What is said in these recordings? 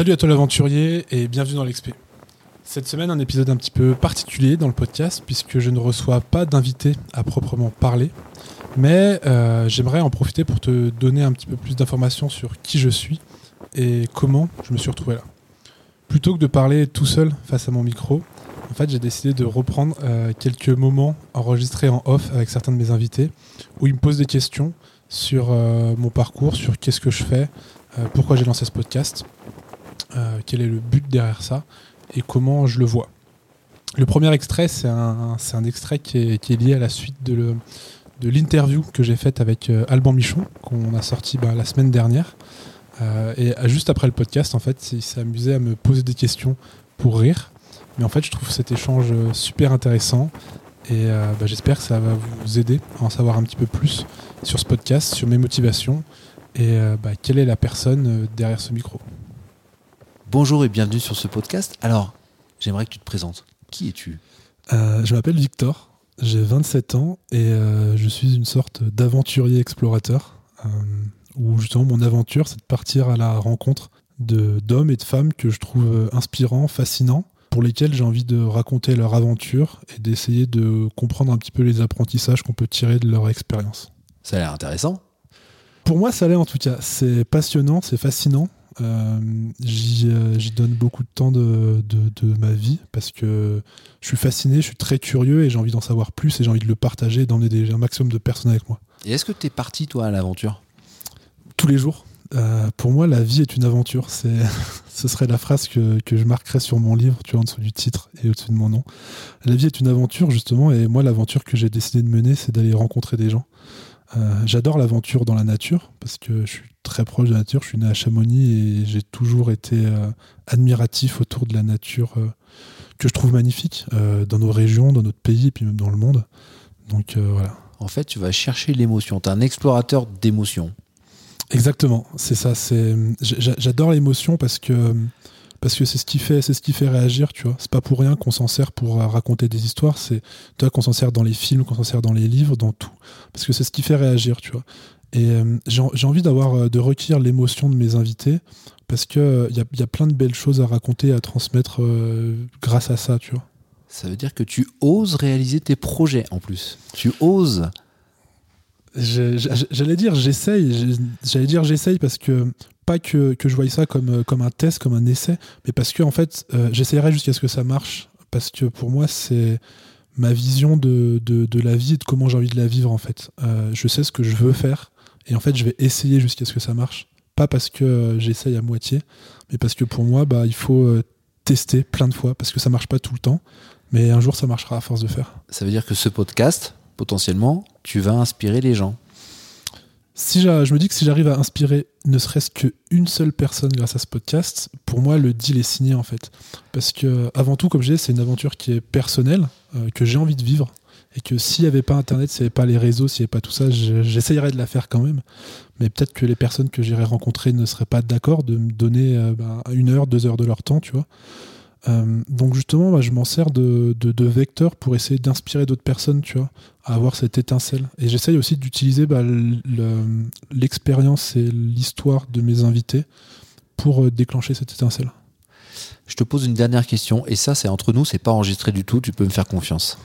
Salut à toi l'aventurier et bienvenue dans l'XP. Cette semaine, un épisode un petit peu particulier dans le podcast puisque je ne reçois pas d'invité à proprement parler, mais euh, j'aimerais en profiter pour te donner un petit peu plus d'informations sur qui je suis et comment je me suis retrouvé là. Plutôt que de parler tout seul face à mon micro, en fait, j'ai décidé de reprendre euh, quelques moments enregistrés en off avec certains de mes invités où ils me posent des questions sur euh, mon parcours, sur qu'est-ce que je fais, pourquoi j'ai lancé ce podcast, quel est le but derrière ça et comment je le vois. Le premier extrait, c'est un, un, extrait qui est, lié à la suite de, l'interview que j'ai faite avec Alban Michon, qu'on a sorti bah, la semaine dernière. et juste après le podcast, en fait, il s'est amusé à me poser des questions pour rire. Mais en fait, je trouve cet échange euh, super intéressant et euh, bah, j'espère que ça va vous aider à en savoir un petit peu plus sur ce podcast, sur mes motivations et euh, bah, quelle est la personne derrière ce micro. Bonjour et bienvenue sur ce podcast. Alors, j'aimerais que tu te présentes. Qui es-tu? Je m'appelle Victor, j'ai 27 ans et je suis une sorte d'aventurier explorateur où justement mon aventure c'est de partir à la rencontre d'hommes et de femmes que je trouve inspirants, fascinants pour lesquels j'ai envie de raconter leur aventure et d'essayer de comprendre un petit peu les apprentissages qu'on peut tirer de leur expérience. Ça a l'air intéressant. Pour moi, ça l'est en tout cas. C'est passionnant, c'est fascinant. Euh, euh, j'y donne beaucoup de temps de, de, ma vie parce que je suis fasciné, je suis très curieux et j'ai envie d'en savoir plus et j'ai envie de le partager, d'emmener un maximum de personnes avec moi. Et est-ce que tu es parti, toi, à l'aventure? Tous les jours. Euh, pour moi, la vie est une aventure. C'est, ce serait la phrase que, que, je marquerais sur mon livre, tu vois, en dessous du titre et au-dessus de mon nom. La vie est une aventure, justement, et moi, l'aventure que j'ai décidé de mener, c'est d'aller rencontrer des gens. Euh, j'adore l'aventure dans la nature, parce que je suis très proche de la nature. Je suis né à Chamonix et j'ai toujours été euh, admiratif autour de la nature que je trouve magnifique dans nos régions, dans notre pays et puis même dans le monde. Donc voilà. En fait, tu vas chercher l'émotion. Tu es un explorateur d'émotions. Exactement, c'est ça. J'adore l'émotion parce que parce que c'est ce qui fait c'est ce qui réagir, tu vois. C'est pas pour rien qu'on s'en sert pour raconter des histoires. C'est toi qu'on s'en sert dans les films, qu'on s'en sert dans les livres, dans tout, parce que c'est ce qui fait réagir, tu vois. Et euh, j'ai envie d'avoir euh, de requérir l'émotion de mes invités parce que il y a, plein de belles choses à raconter, à transmettre euh, grâce à ça, tu vois. Ça veut dire que tu oses réaliser tes projets en plus. Tu oses J'allais dire j'essaye, j'allais dire j'essaye parce que pas que, que je voyais ça comme, comme un test, comme un essai, mais parce que en fait euh, j'essayerai jusqu'à ce que ça marche, parce que pour moi c'est ma vision de, de, de, la vie et de comment j'ai envie de la vivre en fait. Euh, je sais ce que je veux faire et en fait je vais essayer jusqu'à ce que ça marche, pas parce que euh, j'essaye à moitié, mais parce que pour moi bah, il faut tester plein de fois parce que ça marche pas tout le temps, mais un jour ça marchera à force de faire. Ça veut dire que ce podcast potentiellement, tu vas inspirer les gens. Si je me dis que si j'arrive à inspirer ne serait-ce qu'une seule personne grâce à ce podcast, pour moi le deal est signé en fait. Parce que avant tout, comme je disais, c'est une aventure qui est personnelle, euh, que j'ai envie de vivre, et que s'il n'y avait pas Internet, s'il n'y avait pas les réseaux, s'il n'y avait pas tout ça, j'essayerais de la faire quand même. Mais peut-être que les personnes que j'irais rencontrer ne seraient pas d'accord de me donner euh, bah, une heure, deux heures de leur temps, tu vois. Euh, donc justement, bah, je m'en sers de, de, vecteur pour essayer d'inspirer d'autres personnes, tu vois, à avoir cette étincelle. Et j'essaye aussi d'utiliser bah, l'expérience et l'histoire de mes invités pour euh, déclencher cette étincelle. Je te pose une dernière question, et ça c'est entre nous, c'est pas enregistré du tout, tu peux me faire confiance.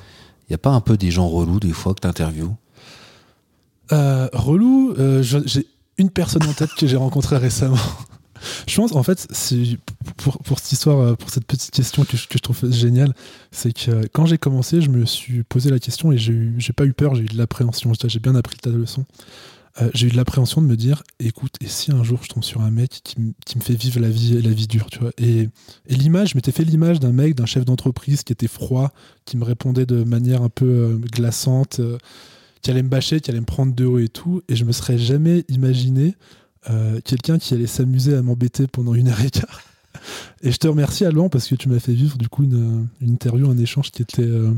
Il n'y a pas un peu des gens relous des fois que tu interviews euh, Relou, euh, j'ai une personne en tête que j'ai rencontrée récemment. Je pense, en fait, pour, pour cette histoire, euh, pour cette petite question que je, que trouve géniale, c'est que euh, quand j'ai commencé, je me suis posé la question et j'ai pas eu peur, j'ai eu de l'appréhension. J'ai bien appris ta leçon. Euh, j'ai eu de l'appréhension de me dire, écoute, et si un jour je tombe sur un mec qui, me fait vivre la vie, la vie dure, tu vois Et, et l'image, je m'étais fait l'image d'un mec, d'un chef d'entreprise qui était froid, qui me répondait de manière un peu glaçante, qui allait me bâcher, qui allait me prendre de haut et tout, et je me serais jamais imaginé euh, quelqu'un qui allait s'amuser à m'embêter pendant une heure et quart. Et je te remercie, Alban, parce que tu m'as fait vivre du coup une, interview, un échange qui était euh,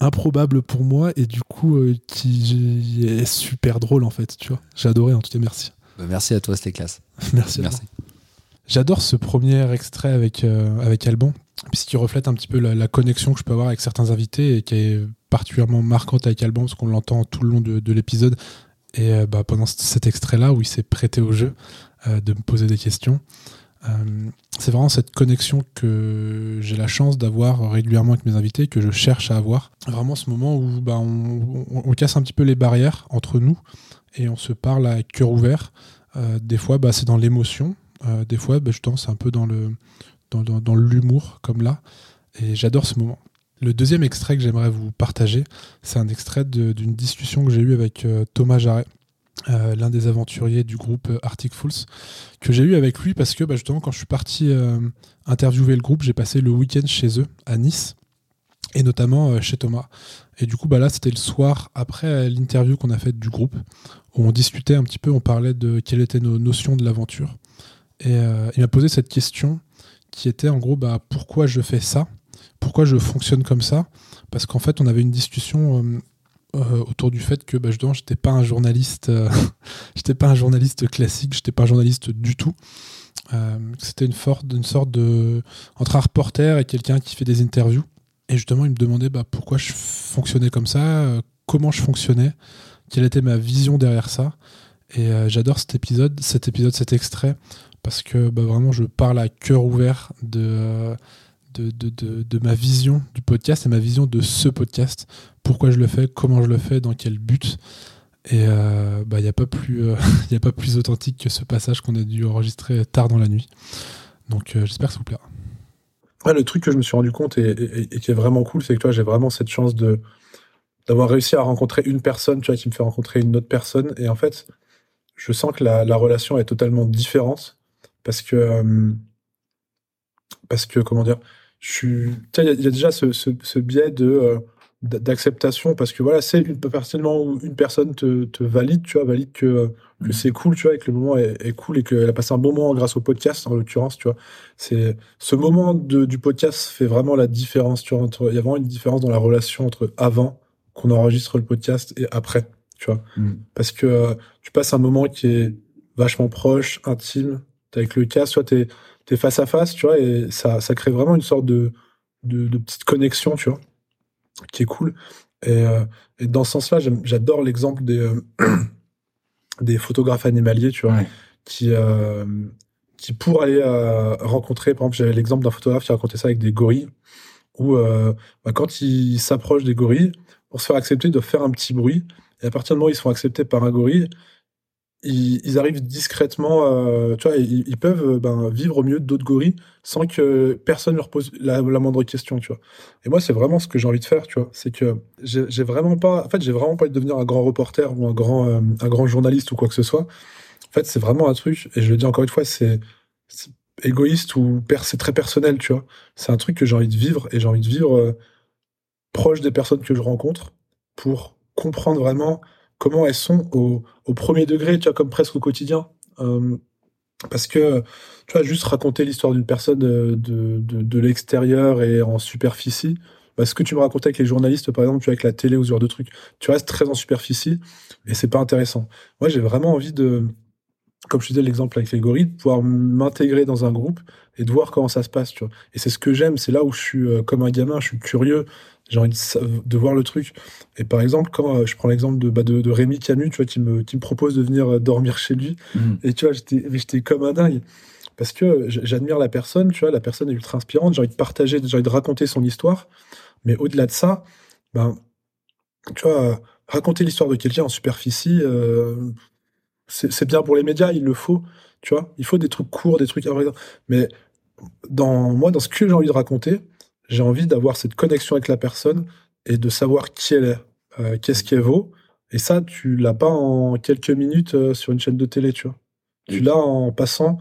improbable pour moi et du coup euh, qui est super drôle en fait. Tu vois, j'ai adoré. En tout cas, merci. Bah, merci à toi, c'était classe. merci. Merci. J'adore ce premier extrait avec avec Alban, puisqu'il reflète un petit peu la, connexion que je peux avoir avec certains invités et qui est particulièrement marquante avec Alban parce qu'on l'entend tout le long de l'épisode et euh, bah, pendant cet extrait-là où il s'est prêté au jeu euh, de me poser des questions, c'est vraiment cette connexion que j'ai la chance d'avoir régulièrement avec mes invités, que je cherche à avoir. Vraiment ce moment où bah, on, casse un petit peu les barrières entre nous et on se parle à cœur ouvert. des fois, bah, c'est dans l'émotion. des fois, justement, c'est un peu dans dans, dans l'humour, comme là. Et j'adore ce moment. Le deuxième extrait que j'aimerais vous partager, c'est un extrait d'une discussion que j'ai eue avec euh, Thomas Jarret, euh, l'un des aventuriers du groupe euh, Arctic Fools, que j'ai eu avec lui parce que bah, justement quand je suis parti interviewer le groupe, j'ai passé le week-end chez eux à Nice et notamment chez Thomas. Et du coup, bah là, c'était le soir après l'interview qu'on a faite du groupe, où on discutait un petit peu, on parlait de quelles étaient nos notions de l'aventure. Et il m'a posé cette question qui était en gros, bah, pourquoi je fais ça? Pourquoi je fonctionne comme ça Parce qu'en fait, on avait une discussion euh, euh, autour du fait que bah, je n'étais pas un journaliste, euh, j'étais pas un journaliste classique, j'étais pas un journaliste du tout. C'était une, une, sorte de entre un reporter et quelqu'un qui fait des interviews. Et justement, il me demandait bah, pourquoi je fonctionnais comme ça, comment je fonctionnais, quelle était ma vision derrière ça. Et j'adore cet épisode, cet épisode, cet extrait, parce que bah, vraiment, je parle à cœur ouvert de de, ma vision du podcast et ma vision de ce podcast. Pourquoi je le fais, comment je le fais, dans quel but. Et il euh, n'y bah, a, pas plus, euh, a pas plus authentique que ce passage qu'on a dû enregistrer tard dans la nuit. Donc euh, j'espère que ça vous plaira. le truc que je me suis rendu compte et, qui est vraiment cool, c'est que toi, j'ai vraiment cette chance de d'avoir réussi à rencontrer une personne, tu vois, qui me fait rencontrer une autre personne. Et en fait, je sens que la, la relation est totalement différente parce que parce que comment dire, il y, a déjà ce, ce, biais de euh, d'acceptation parce que voilà c'est une où une personne te, te, valide tu vois valide que, que mm. c'est cool tu vois et que le moment est, cool et qu'elle a passé un bon moment grâce au podcast en l'occurrence tu vois c'est ce moment de, du podcast fait vraiment la différence tu vois entre il y a vraiment une différence dans la relation entre avant qu'on enregistre le podcast et après tu vois mm. parce que euh, tu passes un moment qui est vachement proche intime avec le casque soit t'es t'es face à face, tu vois, et ça, ça crée vraiment une sorte de, de, petite connexion, tu vois, qui est cool. Et, euh, et dans ce sens-là, j'adore l'exemple des, euh, des photographes animaliers, tu vois, qui, euh, qui pour aller rencontrer, par exemple, j'avais l'exemple d'un photographe qui racontait ça avec des gorilles, où bah, quand ils s'approchent des gorilles, pour se faire accepter, de faire un petit bruit. Et à partir du moment où ils sont acceptés par un gorille, ils, arrivent discrètement, euh, tu vois, ils, peuvent euh, ben, vivre au milieu d'autres gorilles sans que personne leur pose la, moindre question, tu vois. Et moi, c'est vraiment ce que j'ai envie de faire, tu vois. C'est que j'ai vraiment pas, en fait, j'ai vraiment pas envie de devenir un grand reporter ou un grand, euh, un grand journaliste ou quoi que ce soit. En fait, c'est vraiment un truc, et je le dis encore une fois, c'est égoïste ou c'est très personnel, tu vois. C'est un truc que j'ai envie de vivre et j'ai envie de vivre proche des personnes que je rencontre pour comprendre vraiment comment elles sont au, premier degré, tu vois, comme presque au quotidien. Euh, parce que, tu vois, juste raconter l'histoire d'une personne de, de, l'extérieur et en superficie, bah, ce que tu me racontais avec les journalistes, par exemple, tu vois, avec la télé ou ce genre de trucs, tu restes très en superficie et c'est pas intéressant. Moi, j'ai vraiment envie de, comme je disais l'exemple avec les gorilles, de pouvoir m'intégrer dans un groupe et de voir comment ça se passe, tu vois. Et c'est ce que j'aime, c'est là où je suis euh, comme un gamin, je suis curieux, j'ai envie de, voir le truc. Et par exemple, quand euh, je prends l'exemple de, bah, de, de, Rémi Camus, tu vois, qui me, qui me propose de venir euh, dormir chez lui, mhm. et tu vois, j'étais, j'étais comme un dingue. Parce que j'admire la personne, tu vois, la personne est ultra inspirante, j'ai envie de partager, j'ai envie de raconter son histoire. Mais au-delà de ça, ben, tu vois, raconter l'histoire de quelqu'un en superficie, euh, c'est bien pour les médias, il le faut, tu vois. Il faut des trucs courts, des trucs. Mais dans moi, dans ce que j'ai envie de raconter, j'ai envie d'avoir cette connexion avec la personne et de savoir qui elle est, euh, qu'est-ce qu'elle vaut. Et ça, tu l'as pas en quelques minutes euh, sur une chaîne de télé, tu vois. Tu l'as en passant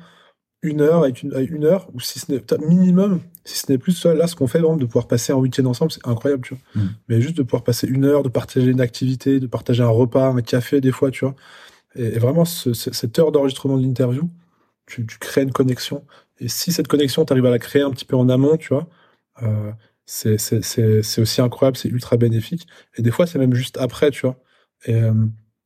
une heure avec une, une heure, ou si ce n'est minimum, si ce n'est plus, là, ce qu'on fait, vraiment, de pouvoir passer un week-end ensemble, c'est incroyable, tu vois. Mm. Mais juste de pouvoir passer une heure, de partager une activité, de partager un repas, un café, des fois, tu vois. Et, vraiment, cette heure d'enregistrement de l'interview, tu, tu crées une connexion. Et si cette connexion, tu arrives à la créer un petit peu en amont, tu vois, euh, c'est aussi incroyable, c'est ultra bénéfique. Et des fois, c'est même juste après, tu vois. Et, euh,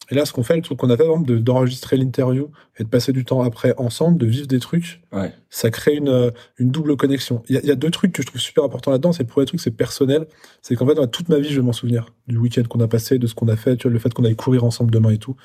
et là, ce qu'on fait, le truc qu'on a fait, d'enregistrer l'interview et de passer du temps après ensemble, de vivre des trucs, ouais. ça crée une, une double connexion. Il y, y, a deux trucs que je trouve super importants là-dedans. C'est le premier truc, c'est personnel. C'est qu'en fait, dans toute ma vie, je vais m'en souvenir du week-end qu'on a passé, de ce qu'on a fait, tu vois, le fait qu'on aille courir ensemble demain et tout.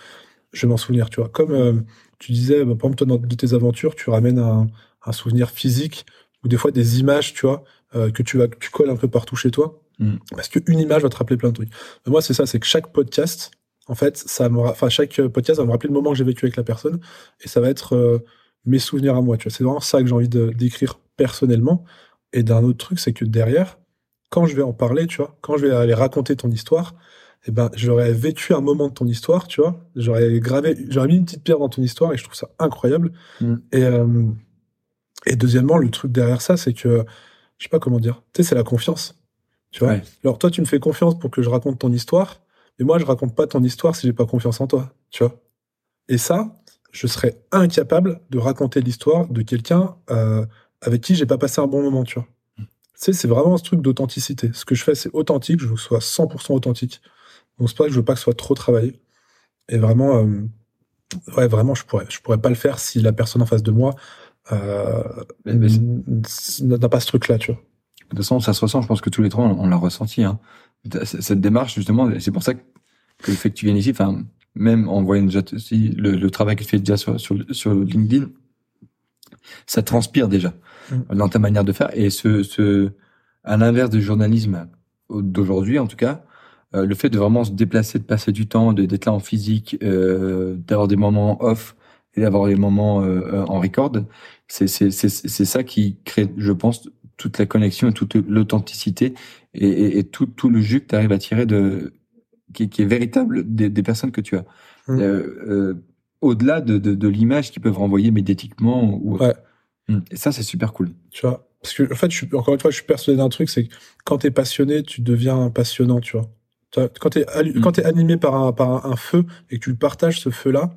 Je vais m'en souvenir, tu vois. Comme euh, tu disais, bah, par exemple, toi, dans de tes aventures, tu ramènes un, un souvenir physique ou des fois des images, tu vois, euh, que tu vas, tu colles un peu partout chez toi. Mm. Parce qu'une image va te rappeler plein de trucs. Mais moi, c'est ça, c'est que chaque podcast, en fait, ça me, enfin, chaque podcast va me rappeler le moment que j'ai vécu avec la personne et ça va être euh, mes souvenirs à moi, tu vois. C'est vraiment ça que j'ai envie d'écrire personnellement. Et d'un autre truc, c'est que derrière, quand je vais en parler, tu vois, quand je vais aller raconter ton histoire, eh ben, j'aurais vécu un moment de ton histoire, tu vois. J'aurais gravé, j'aurais mis une petite pierre dans ton histoire et je trouve ça incroyable. Mm. Et, euh, et deuxièmement, le truc derrière ça, c'est que, je sais pas comment dire, tu sais, c'est la confiance. Tu vois. Ouais. Alors, toi, tu me fais confiance pour que je raconte ton histoire, mais moi, je raconte pas ton histoire si j'ai pas confiance en toi, tu vois. Et ça, je serais incapable de raconter l'histoire de quelqu'un euh, avec qui j'ai pas passé un bon moment, tu vois. Tu sais, c'est vraiment ce truc d'authenticité. Ce que je fais, c'est authentique, je veux que ce soit 100% authentique. Donc, c'est pas que je veux pas que ce soit trop travaillé. Et vraiment, euh, ouais, vraiment, je pourrais, je pourrais pas le faire si la personne en face de moi euh, n'a pas ce truc-là, tu vois. De toute façon, ça se ressent. Je pense que tous les trois, on, on l'a ressenti. Hein. Cette démarche, justement, c'est pour ça que, que le fait que tu viennes ici, enfin, même en voyant déjà le, le travail que tu fais déjà sur, sur, sur LinkedIn, ça transpire déjà Mm. dans ta manière de faire. Et ce, ce, à l'inverse du journalisme d'aujourd'hui, en tout cas, le fait de vraiment se déplacer, de passer du temps, de- d'être là en physique, euh, d'avoir des moments off et d'avoir des moments euh, euh, en record, c'est ça qui crée, je pense, toute la connexion et toute l'authenticité et, et, et tout tout le jus que tu arrives à tirer de qui, qui est véritable des, des personnes que tu as. Mm. Euh, euh, au-delà de, de, de l'image qu'ils peuvent renvoyer médiatiquement ou Ouais. Mm. et ça c'est super cool. Tu vois. Parce que, en fait, je suis, encore une fois, je suis persuadé d'un truc, c'est que quand t'es passionné, tu deviens passionnant, tu vois. Tu Quand t'es, allu- Mm. animé par un, par un, un feu et que tu partages ce feu-là,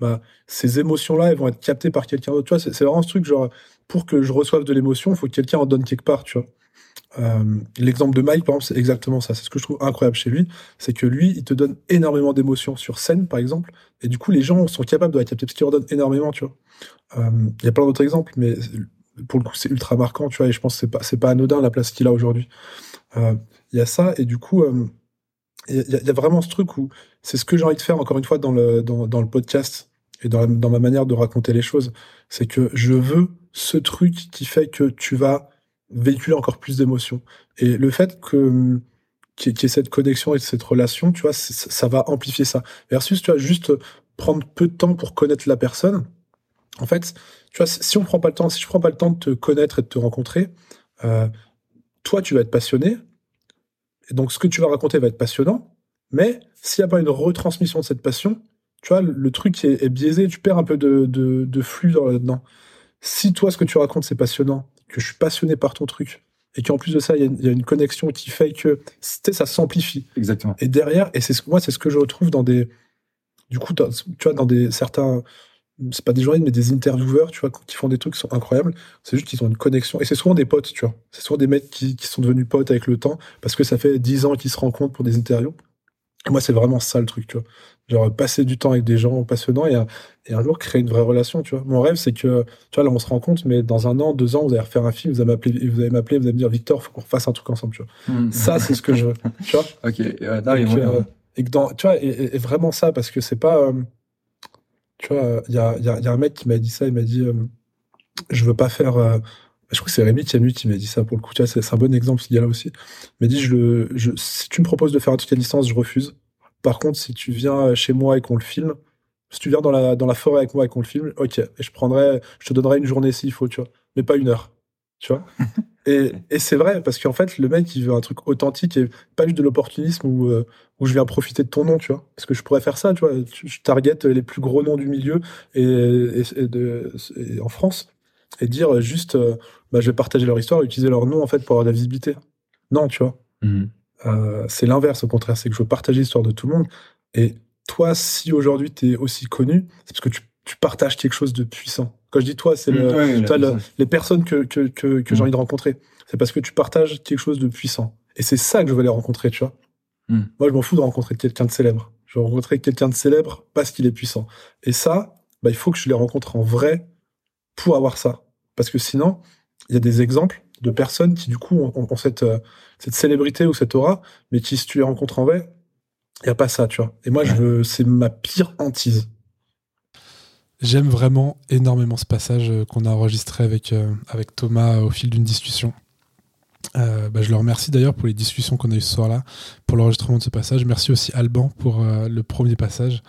bah, ces émotions-là, elles vont être captées par quelqu'un d'autre. Tu vois, c'est, vraiment ce truc, genre, pour que je reçoive de l'émotion, il faut que quelqu'un en donne quelque part, tu vois. Euh, l'exemple de Mike, par exemple, c'est exactement ça. C'est ce que je trouve incroyable chez lui. C'est que lui, il te donne énormément d'émotions sur scène, par exemple. Et du coup, les gens sont capables de la capter parce qu'il leur donne énormément, tu vois. Euh, Il y a plein d'autres exemples, mais pour le coup, c'est ultra marquant, tu vois. Et je pense que c'est pas, pas anodin la place qu'il a aujourd'hui. Euh, Il y a ça. Et du coup, il y, a- vraiment ce truc où c'est ce que j'ai envie de faire, encore une fois, dans le, dans, le podcast et dans, dans ma manière de raconter les choses. C'est que je veux ce truc qui fait que tu vas véhiculer encore plus d'émotions. Et le fait que qu'il y ait- cette connexion et cette relation, tu vois, ça va amplifier ça. Versus, tu vois, juste prendre peu de temps pour connaître la personne. En fait, tu vois, si on prend pas le temps, si je prends pas le temps de te connaître et de te rencontrer, euh, toi, tu vas être passionné. Et donc, ce que tu vas raconter va être passionnant. Mais s'il n'y a pas une retransmission de cette passion, tu vois, le, le truc est, est biaisé, tu perds un peu de, de, de flux dans- là-dedans. Si toi, ce que tu racontes, c'est passionnant, que je suis passionné par ton truc, et qu'en plus de ça, il y, a une- il y a une connexion qui fait que ça s'amplifie. Exactement. Et derrière, et c'est ce, moi, c'est ce que je retrouve dans des, du coup, dans- tu vois, dans des certains, c'est pas des journalistes, mais des intervieweurs, tu vois, qui font des trucs qui sont incroyables. C'est juste qu'ils ont une connexion. Et c'est souvent des potes, tu vois. C'est souvent des mecs qui, qui sont devenus potes avec le temps, parce que ça fait dix ans qu'ils se rencontrent pour des interviews. Et moi, c'est vraiment ça le truc, tu vois. Genre, passer du temps avec des gens passionnants et, un- et un jour créer une vraie relation, tu vois. Mon rêve, c'est que, tu vois, là, on se rencontre, mais dans un an, deux ans, vous allez refaire un film, vous allez m'appeler, vous allez m'appeler, vous allez me dire, Victor, faut qu'on fasse un truc ensemble, tu vois. Mm. Ça, c'est ce que je veux, tu vois. Ok. euh, non, euh, et que dans, tu vois, et vraiment ça, parce que c'est pas, euh, tu vois, il y a, un mec qui m'a dit ça, il m'a dit, euh, je veux pas faire, euh, je crois que c'est Rémi Tiamu qui m'a dit ça pour le coup, tu vois, c'est un bon exemple, ce gars-là aussi. Il m'a dit, si tu me proposes de faire un truc à distance, je refuse. Par contre, si tu viens chez moi et qu'on le filme, si tu viens dans la, dans la forêt avec moi et qu'on le filme, ok, et je prendrai, je te donnerai une journée s'il faut, tu vois, mais pas une heure, tu vois? et et c'est vrai, parce qu'en fait, le mec, il veut un truc authentique et pas juste de l'opportunisme où, euh, où je viens profiter de ton nom, tu vois. Parce que je pourrais faire ça, tu vois. Je target les plus gros noms du milieu et, et, et de, et en France et dire juste, euh, bah, je vais partager leur histoire utiliser leur nom, en fait, pour avoir de la visibilité. Non, tu vois. Mhm. Euh, c'est l'inverse, au contraire, c'est que je veux partager l'histoire de tout le monde. Et toi, si aujourd'hui tu es aussi connu, c'est parce que tu, tu partages quelque chose de puissant. Quand je dis toi, c'est le, Ouais, la- le- les personnes que, que, que, que j'ai Mm. envie de rencontrer. C'est parce que tu partages quelque chose de puissant. Et c'est ça que je veux les rencontrer, tu vois. Mm. Moi, je m'en fous de rencontrer quelqu'un de célèbre. Je veux rencontrer quelqu'un de célèbre parce qu'il est puissant. Et ça, bah, il faut que je les rencontre en vrai pour avoir ça. Parce que sinon, il y a des exemples de personnes qui, du coup, ont, ont cette, euh, cette célébrité ou cette aura, mais qui, si tu les rencontres en vrai, il n'y a pas ça, tu vois. Et moi, Ouais. c'est ma pire hantise. J'aime vraiment énormément ce passage euh, qu'on a enregistré avec, euh, avec Thomas au fil d'une discussion. Euh, bah, je le remercie d'ailleurs pour les discussions qu'on a eues ce soir-là, pour l'enregistrement de ce passage. Merci aussi Alban pour le premier passage.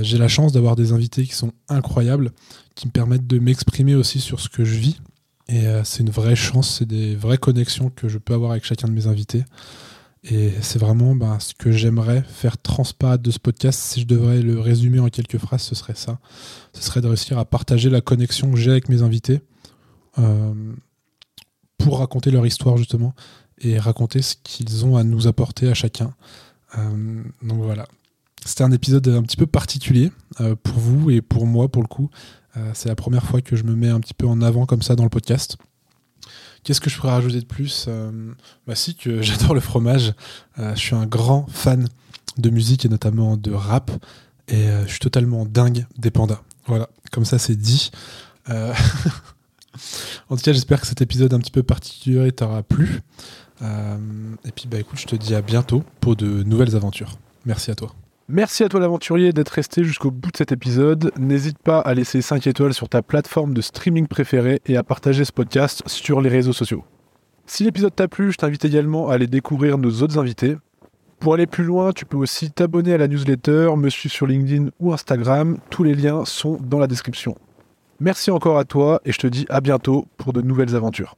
J'ai la chance d'avoir des invités qui sont incroyables, qui me permettent de m'exprimer aussi sur ce que je vis. Et c'est une vraie chance, c'est des vraies connexions que je peux avoir avec chacun de mes invités. Et c'est vraiment ben, ce que j'aimerais faire transparaître de ce podcast. Si je devrais le résumer en quelques phrases, ce serait ça. Ce serait de réussir à partager la connexion que j'ai avec mes invités euh, pour raconter leur histoire justement et raconter ce qu'ils ont à nous apporter à chacun. Euh, donc voilà. C'était un épisode un petit peu particulier euh, pour vous et pour moi pour le coup. c'est la première fois que je me mets un petit peu en avant comme ça dans le podcast. Qu'est-ce que je pourrais rajouter de plus euh, Bah si, que j'adore le fromage. Euh, je suis un grand fan de musique et notamment de rap. Et euh, je suis totalement dingue des pandas. Voilà, comme ça c'est dit. en tout cas, j'espère que cet épisode un petit peu particulier t'aura plu. et puis bah écoute, je te dis à bientôt pour de nouvelles aventures. Merci à toi. Merci à toi l'aventurier d'être resté jusqu'au bout de cet épisode. N'hésite pas à laisser 5 étoiles sur ta plateforme de streaming préférée et à partager ce podcast sur les réseaux sociaux. Si l'épisode t'a plu, je t'invite également à aller découvrir nos autres invités. Pour aller plus loin, tu peux aussi t'abonner à la newsletter, me suivre sur LinkedIn ou Instagram. Tous les liens sont dans la description. Merci encore à toi et je te dis à bientôt pour de nouvelles aventures.